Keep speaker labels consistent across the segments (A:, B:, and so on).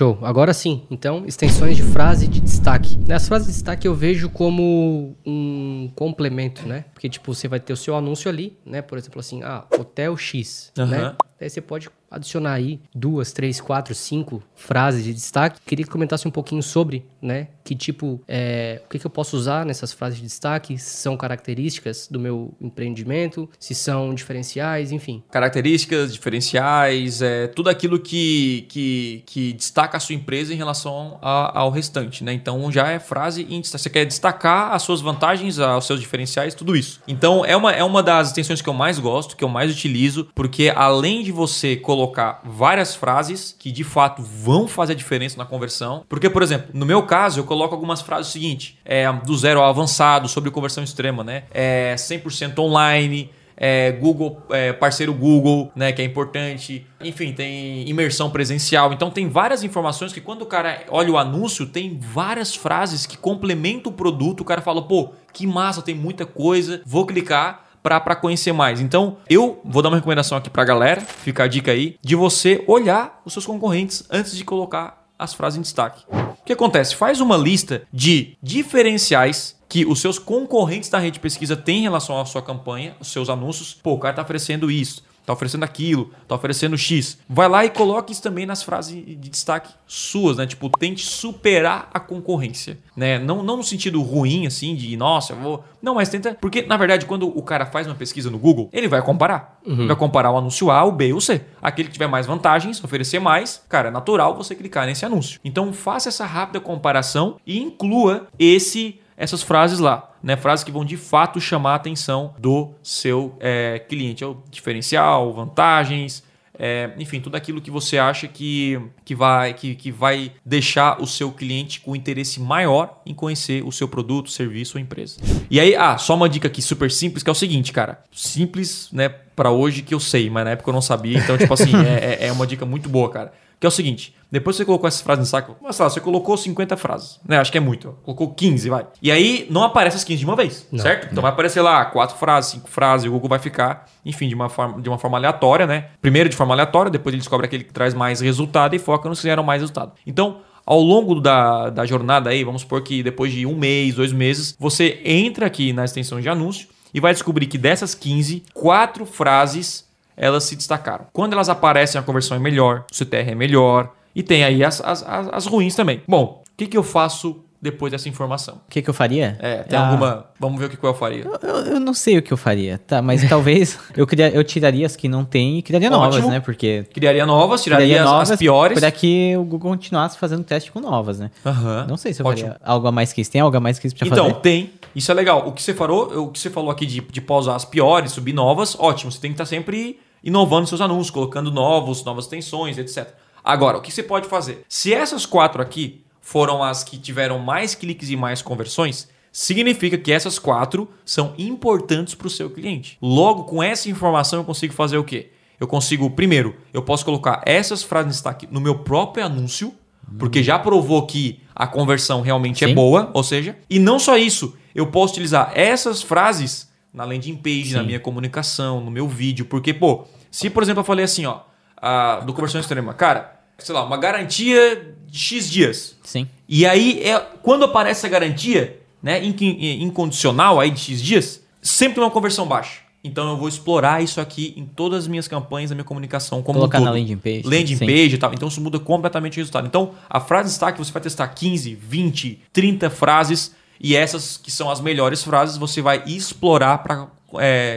A: Show. Agora sim. Então, extensões de frase de destaque. As frases de destaque eu vejo como um complemento, né? Porque, tipo, você vai ter o seu anúncio ali, né? Por exemplo, assim, ah, Hotel X,
B: Aham.
A: né? Aí você pode adicionar aí duas, três, quatro, cinco frases de destaque. Queria que comentasse um pouquinho sobre, né? Que tipo, é, o que, que eu posso usar nessas frases de destaque? Se são características do meu empreendimento, se são diferenciais, enfim.
B: Características, diferenciais, é, tudo aquilo que, que, que destaca a sua empresa em relação a- ao restante, né? Então já é frase em destaque. Você quer destacar as suas vantagens, os seus diferenciais, tudo isso. Então é uma, é uma das extensões que eu mais gosto, que eu mais utilizo, porque além de você colocar várias frases que de fato vão fazer a diferença na conversão, porque, por exemplo, no meu caso, eu coloco algumas frases seguinte: é, do zero ao avançado, sobre conversão extrema, né? É 100% online é, Google, é, parceiro Google, né, que é importante. Enfim, tem imersão presencial. Então tem várias informações que quando o cara olha o anúncio, tem várias frases que complementam o produto. O cara fala, pô, que massa, tem muita coisa, vou clicar para conhecer mais. Então, eu vou dar uma recomendação aqui pra galera, fica a dica aí, de você olhar os seus concorrentes antes de colocar as frases em destaque. O que acontece? Faz uma lista de diferenciais que os seus concorrentes da rede de pesquisa têm em relação à sua campanha, os seus anúncios. Pô, o cara tá oferecendo isso, tá oferecendo aquilo, tá oferecendo X. Vai lá e coloque isso também nas frases de destaque suas, né? Tipo, tente superar a concorrência, né? Não, não no sentido ruim, assim, de nossa, eu vou. Não, mas tenta. Porque, na verdade, quando o cara faz uma pesquisa no Google, ele vai comparar. Vai comparar o anúncio A, o B e o C. Aquele que tiver mais vantagens, oferecer mais, cara, é natural você clicar nesse anúncio. Então, faça essa rápida comparação e inclua esse essas frases lá, né? Frases que vão de fato chamar a atenção do seu é, cliente. É o diferencial, vantagens, é, enfim, tudo aquilo que você acha que, que, vai, que, que vai deixar o seu cliente com interesse maior em conhecer o seu produto, serviço ou empresa. E aí, ah, só uma dica aqui super simples, que é o seguinte, cara. Simples, né, para hoje que eu sei, mas na época eu não sabia. Então, tipo assim, é, é- é uma dica muito boa, cara. Que é o seguinte, depois você colocou essas frases no saco, mas sei lá, você colocou 50 frases, né? Acho que é muito. Colocou 15, vai. E aí não aparece as 15 de uma vez,
A: Não.
B: certo? Então vai aparecer lá quatro frases, cinco frases, o Google vai ficar, enfim, de uma forma, de uma forma aleatória, né? Primeiro de forma aleatória, depois ele descobre aquele que traz mais resultado e foca nos que geram mais resultado. Então, ao longo da, da jornada aí, vamos supor que depois de um mês, dois meses, você entra aqui na extensão de anúncio e vai descobrir que dessas 15, quatro frases elas se destacaram. Quando elas aparecem, a conversão é melhor, o CTR é melhor, e tem aí as, as, as, as ruins também. Bom, o que, que eu faço depois dessa informação?
C: O que, que eu faria?
B: É, tem
C: Ah,
B: alguma. Vamos ver o que que eu faria.
C: Eu, eu- eu não sei o que eu faria, tá? Mas talvez eu, queria, eu tiraria as que não tem e criaria novas,
B: Ótimo.
C: né? Porque
B: Criaria novas, tiraria
C: criaria
B: as,
C: novas
B: as piores.
C: para que o Google continuasse fazendo teste com novas, né?
B: Aham.
C: Não sei se eu
B: Ótimo.
C: faria algo a mais que isso. Tem algo a mais que isso pra
B: Então,
C: fazer?
B: tem. Isso é legal. O que você falou, o que você falou aqui de, de pausar as piores, subir novas, ótimo. Você tem que estar sempre inovando seus anúncios, colocando novos, novas tensões, etc. Agora, o que você pode fazer? Se essas quatro aqui foram as que tiveram mais cliques e mais conversões, significa que essas quatro são importantes para o seu cliente. Logo, com essa informação, eu consigo fazer o quê? Eu consigo, primeiro, eu posso colocar essas frases de destaque no meu próprio anúncio, porque já provou que a conversão realmente é
C: Sim.
B: boa, ou seja, e não só isso, eu posso utilizar essas frases na landing page, na
C: Sim.
B: minha comunicação, no meu vídeo, porque, pô, se por exemplo eu falei assim, ó, a, do conversão extrema, cara, sei lá, uma garantia de X dias.
C: Sim.
B: E aí, é, quando aparece a garantia, né, inc- incondicional aí de X dias, sempre tem uma conversão baixa. Então eu vou explorar isso aqui em todas as minhas campanhas, na minha comunicação como
C: Colocar
B: um
C: na
B: todo.
C: landing page.
B: Landing
C: Sim.
B: page e tal. Então isso muda completamente o resultado. Então, a frase de destaque você vai testar 15, 20, 30 frases e essas que são as melhores frases você vai explorar para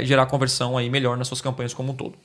B: gerar conversão aí melhor nas suas campanhas como um todo.